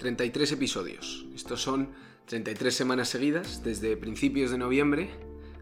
33 episodios. Estos son 33 semanas seguidas, desde principios de noviembre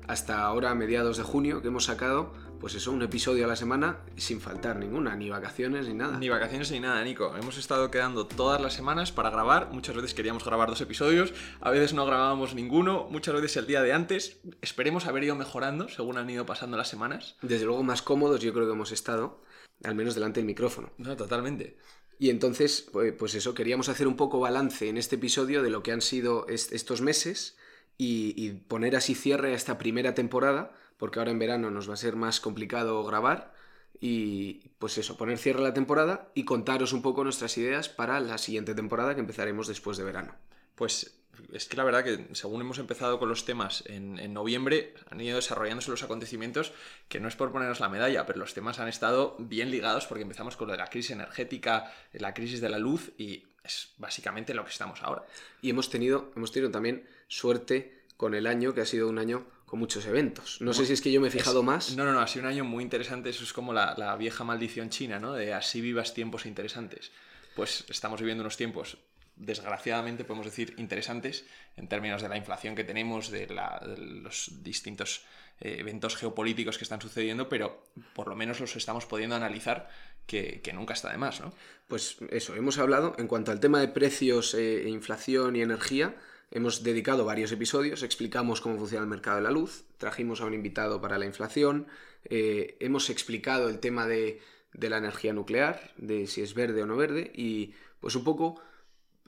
hasta ahora mediados de junio, que hemos sacado, pues eso, un episodio a la semana sin faltar ninguna, ni vacaciones ni nada. Ni vacaciones ni nada, Nico. Hemos estado quedando todas las semanas para grabar. Muchas veces queríamos grabar dos episodios, a veces no grabábamos ninguno, muchas veces el día de antes. Esperemos haber ido mejorando según han ido pasando las semanas. Desde luego más cómodos yo creo que hemos estado, al menos delante del micrófono. No, totalmente. Y entonces, pues, pues eso, queríamos hacer un poco balance en este episodio de lo que han sido estos meses y, poner así cierre a esta primera temporada, porque ahora en verano nos va a ser más complicado grabar. Y pues eso, poner cierre a la temporada y contaros un poco nuestras ideas para la siguiente temporada que empezaremos después de verano. Pues es que la verdad que según hemos empezado con los temas en, en, noviembre, han ido desarrollándose los acontecimientos, que no es por ponernos la medalla, pero los temas han estado bien ligados porque empezamos con lo de la crisis energética, la crisis de la luz y es básicamente lo que estamos ahora. Y hemos tenido, hemos tenido también suerte con el año, que ha sido un año con muchos eventos. No sé si es que yo me he fijado más. No, no, no, ha sido un año muy interesante. Eso es como la, la, vieja maldición china, ¿no? De así vivas tiempos interesantes. Pues estamos viviendo unos tiempos, desgraciadamente, podemos decir, interesantes en términos de la inflación que tenemos, de, la, de los distintos eh, eventos geopolíticos que están sucediendo, pero por lo menos los estamos pudiendo analizar que, nunca está de más, ¿no? Pues eso, hemos hablado en cuanto al tema de precios, eh, inflación y energía Hemos dedicado varios episodios, explicamos cómo funciona el mercado de la luz, trajimos a un invitado para la inflación, eh, hemos explicado el tema de, de, la energía nuclear, de si es verde o no verde, y pues un poco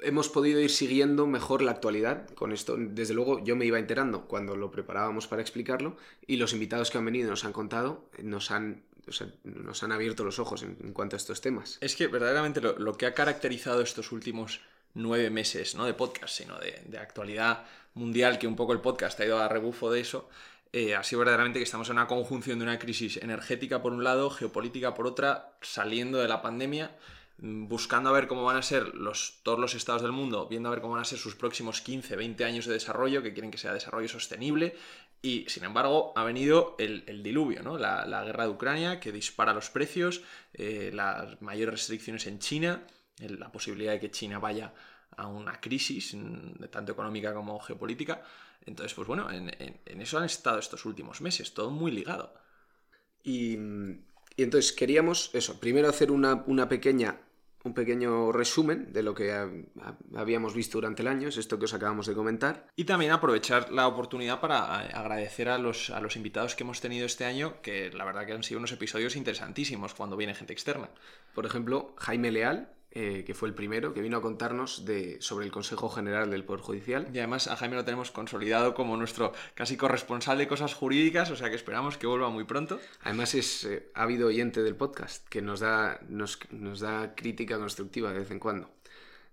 hemos podido ir siguiendo mejor la actualidad con esto. Desde luego yo me iba enterando cuando lo preparábamos para explicarlo, y los invitados que han venido nos han contado, nos han o sea, nos han abierto los ojos en, cuanto a estos temas. Es que verdaderamente lo, que ha caracterizado estos últimos nueve meses, no de podcast, sino de, actualidad mundial, que un poco el podcast ha ido a rebufo de eso, eh, sido verdaderamente que estamos en una conjunción de una crisis energética por un lado, geopolítica por otra, saliendo de la pandemia, buscando a ver cómo van a ser todos los estados del mundo, viendo a ver cómo van a ser sus próximos 15, 20 años de desarrollo, que quieren que sea desarrollo sostenible, y sin embargo ha venido el, diluvio, ¿no? La, guerra de Ucrania que dispara los precios, eh, las mayores restricciones en China, la posibilidad de que China vaya a una crisis, tanto económica como geopolítica. Entonces, pues bueno, en, en, en eso han estado estos últimos meses, todo muy ligado. Y, y entonces queríamos eso, primero hacer una, una, pequeña, un pequeño resumen de lo que ha, habíamos visto durante el año, es esto que os acabamos de comentar. Y también aprovechar la oportunidad para agradecer a los, a los invitados que hemos tenido este año, que la verdad que han sido unos episodios interesantísimos cuando viene gente externa. Por ejemplo, Jaime Leal, eh, que fue el primero, que vino a contarnos de, sobre el Consejo General del Poder Judicial. Y además a Jaime lo tenemos consolidado como nuestro casi corresponsal de cosas jurídicas, o sea que esperamos que vuelva muy pronto. Además es eh, ávido oyente del podcast, que nos da, nos, nos da crítica constructiva de vez en cuando.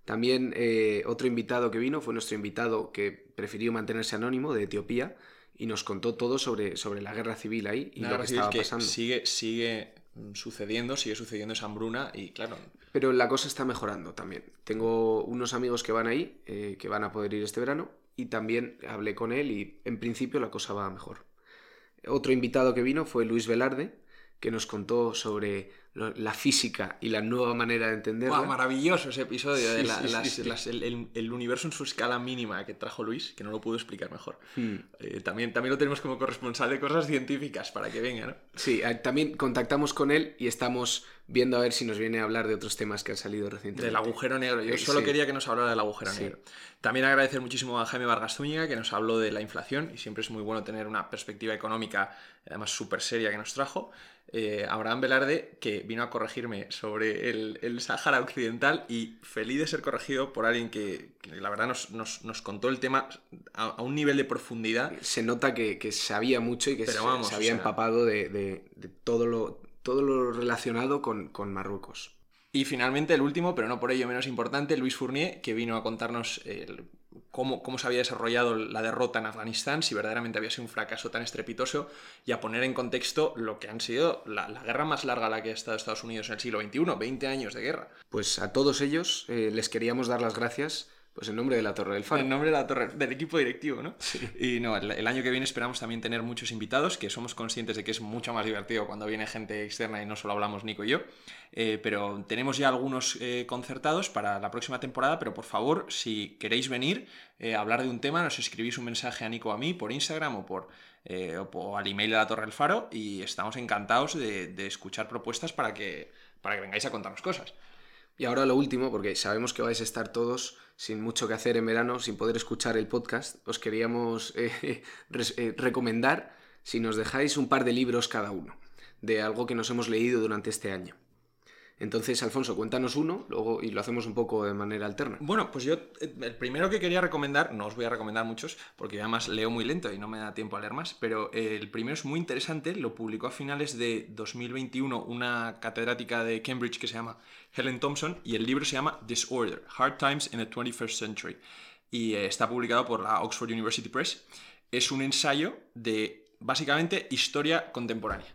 También eh, otro invitado que vino fue nuestro invitado que prefirió mantenerse anónimo de Etiopía y nos contó todo sobre, sobre la guerra civil ahí y la lo que estaba que pasando. Sigue, sigue sucediendo, sigue sucediendo esa hambruna y claro. Pero la cosa está mejorando también. Tengo unos amigos que van ahí, eh, que van a poder ir este verano, y también hablé con él y en principio la cosa va mejor. Otro invitado que vino fue Luis Velarde, que nos contó sobre la física y la nueva manera de entenderla. Wow, maravilloso ese episodio sí, de la, sí, las, sí, las, el, el, el, universo en su escala mínima que trajo Luis, que no lo pudo explicar mejor. Hmm. Eh, también, también lo tenemos como corresponsal de cosas científicas para que venga, ¿no? Sí, eh, también contactamos con él y estamos viendo a ver si nos viene a hablar de otros temas que han salido recientemente. Del agujero negro. Yo solo quería que nos hablara del agujero negro. También agradecer muchísimo a Jaime Vargas Zúñiga, que nos habló de la inflación, y siempre es muy bueno tener una perspectiva económica, además súper seria, que nos trajo. Eh, Abraham Velarde, que vino a corregirme sobre el, el Sáhara Occidental y feliz de ser corregido por alguien que, que la verdad nos, nos, nos, contó el tema a, a, un nivel de profundidad. Se nota que, que sabía mucho y que se, vamos, se, había o sea... empapado de, de, de, todo, lo, todo lo relacionado con, con Marruecos. Y finalmente el último, pero no por ello menos importante, Luis Fournier, que vino a contarnos el, cómo, cómo, se había desarrollado la derrota en Afganistán, si verdaderamente había sido un fracaso tan estrepitoso, y a poner en contexto lo que han sido la, guerra más larga a la que ha estado Estados Unidos en el siglo XXI, 20 años de guerra. Pues a todos ellos eh, les queríamos dar las gracias Pues en nombre de la Torre del Faro. En nombre de la Torre, del equipo directivo, ¿no? Sí. Y no, el, año que viene esperamos también tener muchos invitados, que somos conscientes de que es mucho más divertido cuando viene gente externa y no solo hablamos Nico y yo. Eh, pero tenemos ya algunos eh, concertados para la próxima temporada, pero por favor, si queréis venir eh, a hablar de un tema, nos escribís un mensaje a Nico o a mí por Instagram o por o, al email de la Torre del Faro y estamos encantados de, de escuchar propuestas para que, para que vengáis a contarnos cosas. Y ahora lo último, porque sabemos que vais a estar todos sin mucho que hacer en verano, sin poder escuchar el podcast, os queríamos eh, eh, recomendar si nos dejáis un par de libros cada uno, de algo que nos hemos leído durante este año. Entonces, Alfonso, cuéntanos uno luego y lo hacemos un poco de manera alterna. Bueno, pues yo eh, el primero que quería recomendar, no os voy a recomendar muchos porque además leo muy lento y no me da tiempo a leer más, pero el primero es muy interesante, lo publicó a finales de 2021 una catedrática de Cambridge que se llama Helen Thompson y el libro se llama Disorder, Hard Times in the 21st Century y eh, está publicado por la Oxford University Press. Es un ensayo de básicamente historia contemporánea.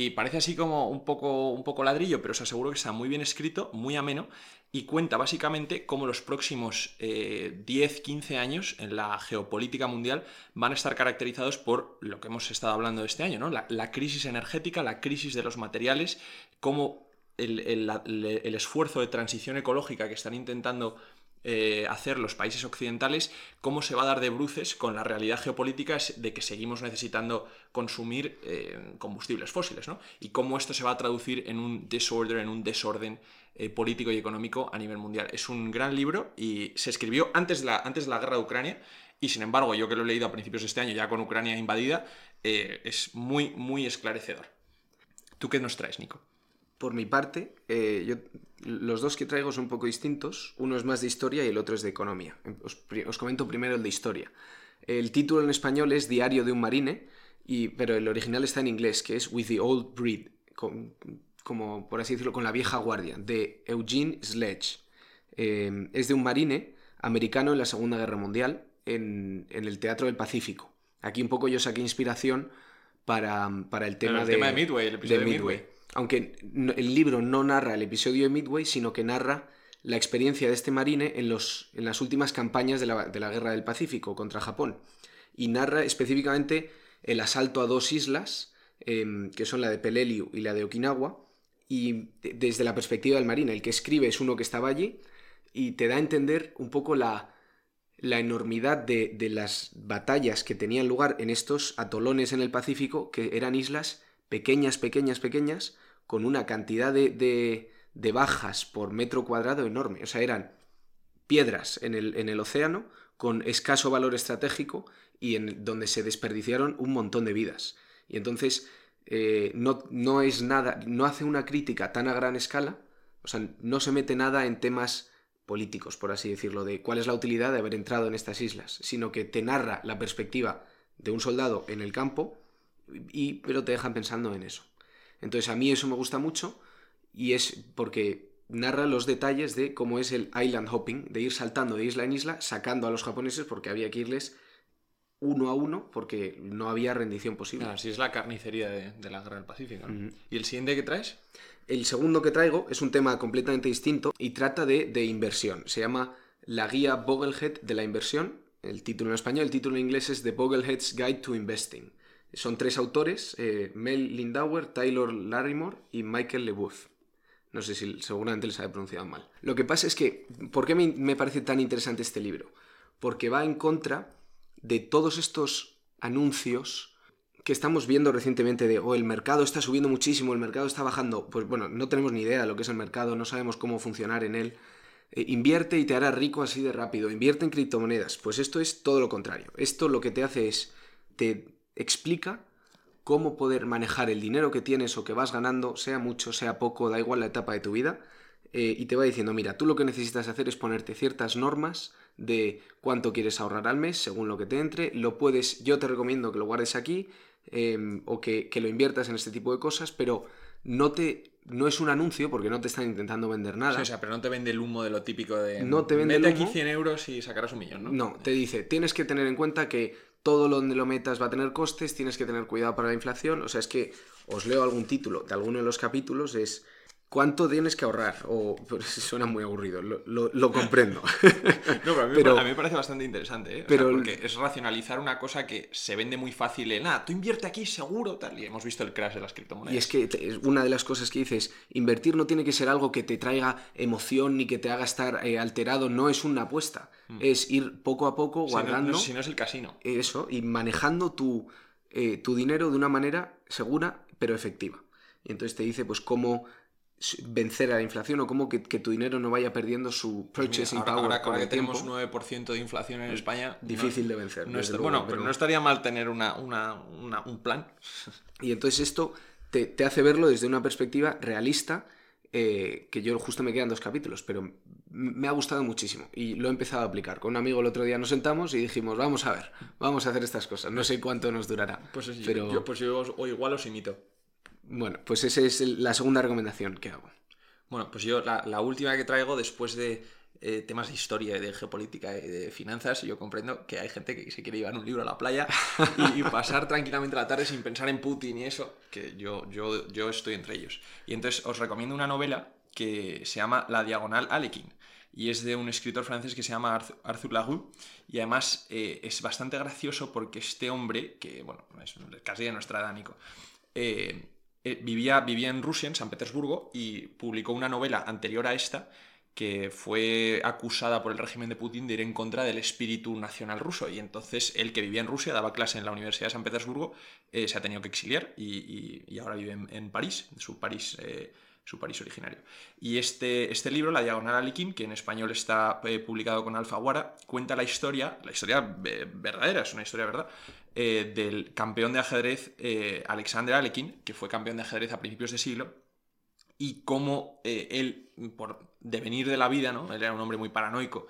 Y parece así como un poco, un poco ladrillo, pero os aseguro que está muy bien escrito, muy ameno, y cuenta básicamente cómo los próximos 10, eh, 15 años en la geopolítica mundial van a estar caracterizados por lo que hemos estado hablando este año, ¿no? La, crisis energética, la crisis de los materiales, cómo el, el esfuerzo de transición ecológica que están intentando eh, hacer los países occidentales, cómo se va a dar de bruces con la realidad geopolítica de que seguimos necesitando consumir eh, combustibles fósiles, ¿no? Y cómo esto se va a traducir en un disorder, en un desorden eh, político y económico a nivel mundial. Es un gran libro y se escribió antes de, la, antes la guerra de Ucrania y sin embargo yo que lo he leído a principios de este año ya con Ucrania invadida, es muy, muy esclarecedor. ¿Tú qué nos traes, Nico? Por mi parte, eh, yo, los dos que traigo son un poco distintos. Uno es más de historia y el otro es de economía. Os, comento primero el de historia. El título en español es Diario de un marine, y, pero el original está en inglés, que es With the Old Breed, como por así decirlo, con la vieja guardia, de Eugene Sledge. Eh, es de un marine americano en la Segunda Guerra Mundial, en, el Teatro del Pacífico. Aquí un poco yo saqué inspiración para, para el tema, de, Midway, el episodio de Midway aunque el libro no narra el episodio de Midway, sino que narra la experiencia de este marine en, las últimas campañas de la, Guerra del Pacífico contra Japón. Y narra específicamente el asalto a dos islas, em, que son la de Peleliu y la de Okinawa, y desde la perspectiva del marine. El que escribe es uno que estaba allí y te da a entender un poco la, enormidad de las batallas que tenían lugar en estos atolones en el Pacífico, que eran islas pequeñas, pequeñas, pequeñas, con una cantidad de, bajas por metro cuadrado enorme. O sea, eran piedras en el, océano con escaso valor estratégico y en donde se desperdiciaron un montón de vidas. Y entonces eh, no, no, es nada, no hace una crítica tan a gran escala, o sea, no se mete nada en temas políticos, por así decirlo, de cuál es la utilidad de haber entrado en estas islas, sino que te narra la perspectiva de un soldado en el campo y, pero te dejan pensando en eso. Entonces a mí eso me gusta mucho y es porque narra los detalles de cómo es el island hopping, de ir saltando de isla en isla, sacando a los japoneses porque había que irles uno a uno porque no había rendición posible. Así es la carnicería de, la guerra del Pacífico. ¿Y el siguiente que traes? El segundo que traigo es un tema completamente distinto y trata de, de inversión. Se llama La guía Boglehead de la inversión. El título en español, el título en inglés es The Boglehead's Guide to Investing. Son tres autores, eh, Mel Lindauer, Taylor Larimore y Michael LeBouf. No sé si seguramente les haya pronunciado mal. Lo que pasa es que, ¿por qué me, parece tan interesante este libro? Porque va en contra de todos estos anuncios que estamos viendo recientemente de, oh, el mercado está subiendo muchísimo, el mercado está bajando. Pues bueno, no tenemos ni idea de lo que es el mercado, no sabemos cómo funcionar en él. Eh, invierte y te hará rico así de rápido. Invierte en criptomonedas. Pues esto es todo lo contrario. Esto lo que te hace es, te explica cómo poder manejar el dinero que tienes o que vas ganando, sea mucho, sea poco, da igual la etapa de tu vida, eh, y te va diciendo, mira, tú lo que necesitas hacer es ponerte ciertas normas de cuánto quieres ahorrar al mes, según lo que te entre, lo puedes, yo te recomiendo que lo guardes aquí, em, o que, lo inviertas en este tipo de cosas, pero no te no es un anuncio porque no te están intentando vender nada. o sea, pero no te vende el humo de lo típico de. No te vende Mete aquí 100 euros y sacarás un millón, ¿no? No, te dice, tienes que tener en cuenta que todo donde lo metas va a tener costes, tienes que tener cuidado para la inflación. O sea, es que os leo algún título de alguno de los capítulos, es ¿Cuánto tienes que ahorrar? O suena muy aburrido, lo, lo- lo comprendo. No, pero a mí, me Pero- pa- a mí me parece bastante interesante, ¿eh? Sea, porque es racionalizar una cosa que se vende muy fácil en, ah, tú invierte aquí seguro, tal, y hemos visto el crash de las criptomonedas. Y es que una de las cosas que dices, invertir no tiene que ser algo que te traiga emoción ni que te haga estar eh, alterado, no es una apuesta, es ir poco a poco Si no- guardando no, si no es el casino. eso y manejando tu, eh, tu dinero de una manera segura pero efectiva. Y entonces te dice pues cómo vencer a la inflación o cómo que, que tu dinero no vaya perdiendo su Pues mira, purchasing ahora, power ahora- con ahora el que tenemos tiempo. 9% de inflación en España... no- Difícil de vencer, no está- luego, bueno, pero pero- no estaría mal tener una, una- una- un plan. Y entonces esto te, te hace verlo desde una perspectiva realista, eh, que yo justo me quedan dos capítulos, pero me ha gustado muchísimo y lo he empezado a aplicar. Con un amigo el otro día nos sentamos y dijimos, vamos a ver, vamos a hacer estas cosas. No sé cuánto nos durará. Pues, es- pero yo, pues yo o igual os imito. Bueno, pues esa es la segunda recomendación que hago. Bueno, pues yo la, la última que traigo después de eh, temas de historia, de geopolítica y de finanzas, yo comprendo que hay gente que se quiere llevar un libro a la playa y, y pasar tranquilamente la tarde sin pensar en Putin y eso, que yo, yo, yo estoy entre ellos. Y entonces os recomiendo una novela que se llama La Diagonal Alekhine y es de un escritor francés que se llama Arthur, Larue y además eh, es bastante gracioso porque este hombre, que bueno, es casi de nuestra edad, Nico, eh, eh, vivía, vivía en Rusia, en San Petersburgo, y publicó una novela anterior a esta que fue acusada por el régimen de Putin de ir en contra del espíritu nacional ruso. Y entonces él, que vivía en Rusia, daba clase en la Universidad de San Petersburgo, eh, se ha tenido que exiliar y, y- ahora vive en, en París, su París, eh, su París originario. Y este, este libro, La Diagonal Alikin, que en español está publicado con Alfaguara, cuenta la historia, la historia verdadera, es una historia verdad, eh, del campeón de ajedrez eh, Alexander Alekhine, que fue campeón de ajedrez a principios de siglo, y cómo eh, él, por devenir de la vida, ¿no? Él era un hombre muy paranoico,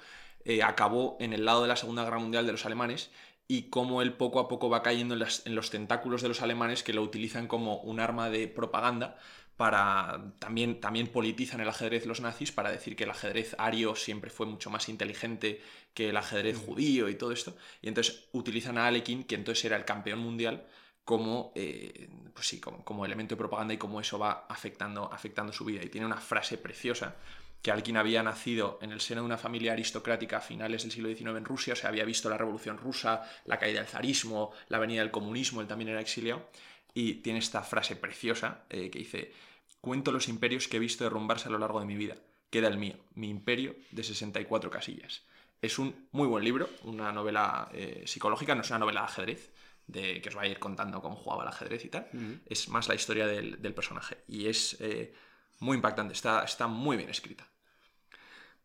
acabó en el lado de la Segunda Guerra Mundial de los alemanes y cómo él poco a poco va cayendo en los tentáculos de los alemanes que lo utilizan como un arma de propaganda para también, también politizan el ajedrez los nazis para decir que el ajedrez ario siempre fue mucho más inteligente que el ajedrez judío y todo esto. Y entonces utilizan a Alekhine, que entonces era el campeón mundial, como, eh, pues sí, como, como elemento de propaganda y cómo eso va afectando, afectando su vida. Y tiene una frase preciosa que Alekhine había nacido en el seno de una familia aristocrática a finales del siglo XIX en Rusia, o sea, había visto la revolución rusa, la caída del zarismo, la venida del comunismo, él también era exiliado, y tiene esta frase preciosa eh, que dice, cuento los imperios que he visto derrumbarse a lo largo de mi vida, queda el mío, mi imperio de 64 casillas. Es un muy buen libro, una novela eh, psicológica, no es una novela de ajedrez, de que os va a ir contando cómo jugaba el ajedrez y tal, es más la historia del, del personaje, y es eh, muy impactante, está, está muy bien escrita.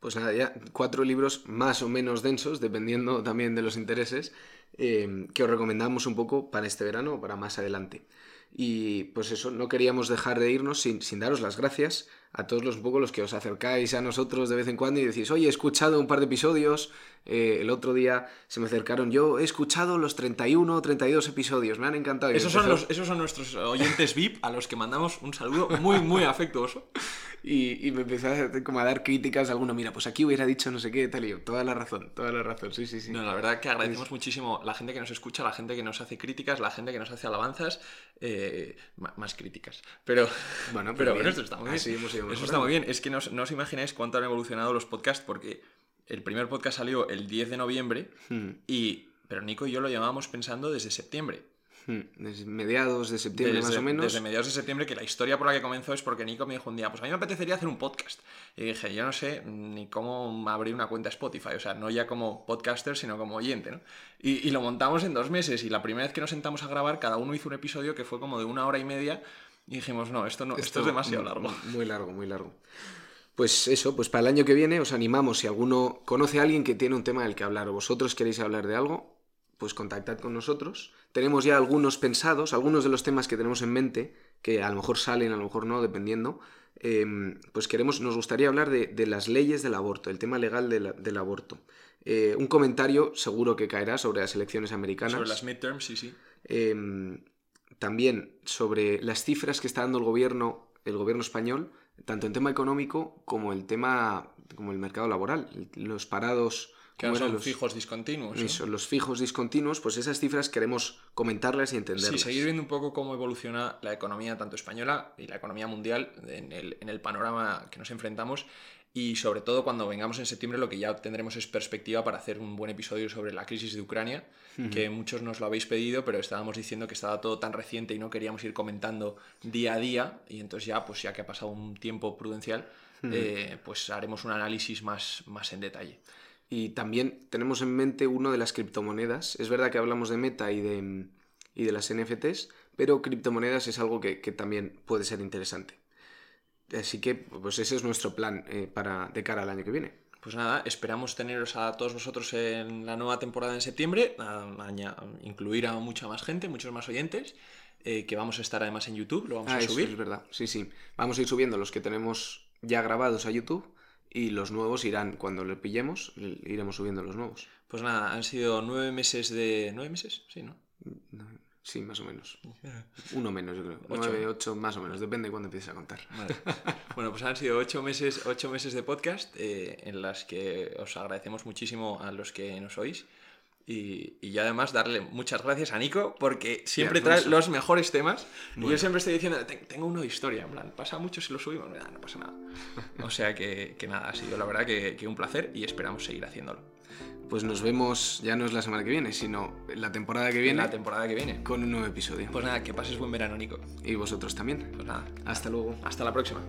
Pues nada, ya cuatro libros más o menos densos, dependiendo también de los intereses, eh, que os recomendamos un poco para este verano o para más adelante. Y pues eso, no queríamos dejar de irnos sin, sin daros las gracias a todos los un poco los que os acercáis a nosotros de vez en cuando y decís, oye, he escuchado un par de episodios, eh, el otro día se me acercaron, yo he escuchado los 31 o 32 episodios, me han encantado. Esos son, los, esos son nuestros oyentes VIP a los que mandamos un saludo muy, muy afectuoso. Y, y me empezó como a dar críticas a alguno, mira, pues aquí hubiera dicho no sé qué, tal y yo, toda la razón, toda la razón, sí, sí, sí. No, la verdad que agradecemos muchísimo la gente que nos escucha, la gente que nos hace críticas, la gente que nos hace alabanzas, eh, más críticas. Pero, Bueno, pero pero bueno, esto está muy bien. Así hemos ido Eso mejorando. está muy bien. Es que no, os- no os imagináis cuánto han evolucionado los podcasts porque el primer podcast salió el 10 de noviembre Hmm, y... Pero Nico y yo lo llevábamos pensando desde septiembre. hmm. Desde mediados de septiembre Desde, más o menos. desde mediados de septiembre, que la historia por la que comenzó es porque Nico me dijo un día, pues a mí me apetecería hacer un podcast. Y dije, yo no sé ni cómo abrir una cuenta Spotify, o sea, no ya como podcaster, sino como oyente, ¿no? Y, y lo montamos en dos meses y la primera vez que nos sentamos a grabar, cada uno hizo un episodio que fue como de una hora y media y dijimos, no, esto, no, esto, es demasiado largo. Muy largo, muy largo. Pues eso, pues para el año que viene os animamos, si alguno conoce a alguien que tiene un tema del que hablar o vosotros queréis hablar de algo, pues contactad con nosotros. Tenemos ya algunos pensados, algunos de los temas que tenemos en mente, que a lo mejor salen, a lo mejor no, dependiendo. eh, pues queremos, nos gustaría hablar de, de las leyes del aborto, el tema legal de la- del aborto. Eh, un comentario seguro que caerá sobre las elecciones americanas. Sobre las midterms, sí, sí. Eh, también sobre las cifras que está dando el gobierno, el gobierno español, tanto en tema económico como el tema, como el mercado laboral. Los parados Que Que ¿Cómo son los- fijos discontinuos. Eso, los fijos discontinuos, pues esas cifras queremos comentarlas y entenderlas. Sí, seguir viendo un poco cómo evoluciona la economía tanto española y la economía mundial en el, en el panorama que nos enfrentamos y sobre todo cuando vengamos en septiembre lo que ya tendremos es perspectiva para hacer un buen episodio sobre la crisis de Ucrania, que muchos nos lo habéis pedido, pero estábamos diciendo que estaba todo tan reciente y no queríamos ir comentando día a día y entonces ya, pues ya que ha pasado un tiempo prudencial, eh, pues haremos un análisis más, más en detalle. Y también tenemos en mente uno de las criptomonedas. Es verdad que hablamos de Meta y de, y de las NFTs, pero criptomonedas es algo que, que también puede ser interesante. Así que, pues ese es nuestro plan eh, para, de cara al año que viene. Pues nada, esperamos teneros a todos vosotros en la nueva temporada en septiembre, a, aña- incluir a mucha más gente, muchos más oyentes, eh, que vamos a estar además en YouTube, lo vamos Ah, a eso subir. es verdad. Sí, sí. Vamos a ir subiendo los que tenemos ya grabados a YouTube y los nuevos irán, cuando lo pillemos, iremos subiendo los nuevos. Pues nada, han sido nueve meses de... ¿Nueve meses? Sí, ¿no? Sí, más o menos. Uno menos, yo creo. Ocho. Nueve, ocho, más o menos. Depende de cuándo empieces a contar. Vale. Bueno, pues han sido ocho meses, ocho meses de podcast eh, en las que os agradecemos muchísimo a los que nos oís. Y, y ya además darle muchas gracias a Nico porque siempre trae los mejores temas. Y Bueno. yo siempre estoy diciendo, "Ten- tengo uno de historia, en plan, pasa mucho si lo subimos, "Ah, no pasa nada. O sea que, que nada, ha sido la verdad que, que un placer y esperamos seguir haciéndolo. Pues nos vemos, ya no es la semana que viene, sino la temporada que En viene la temporada que viene. con un nuevo episodio. Pues nada, que pases buen verano, Nico. Y vosotros también. Pues nada, Hasta luego. hasta la próxima.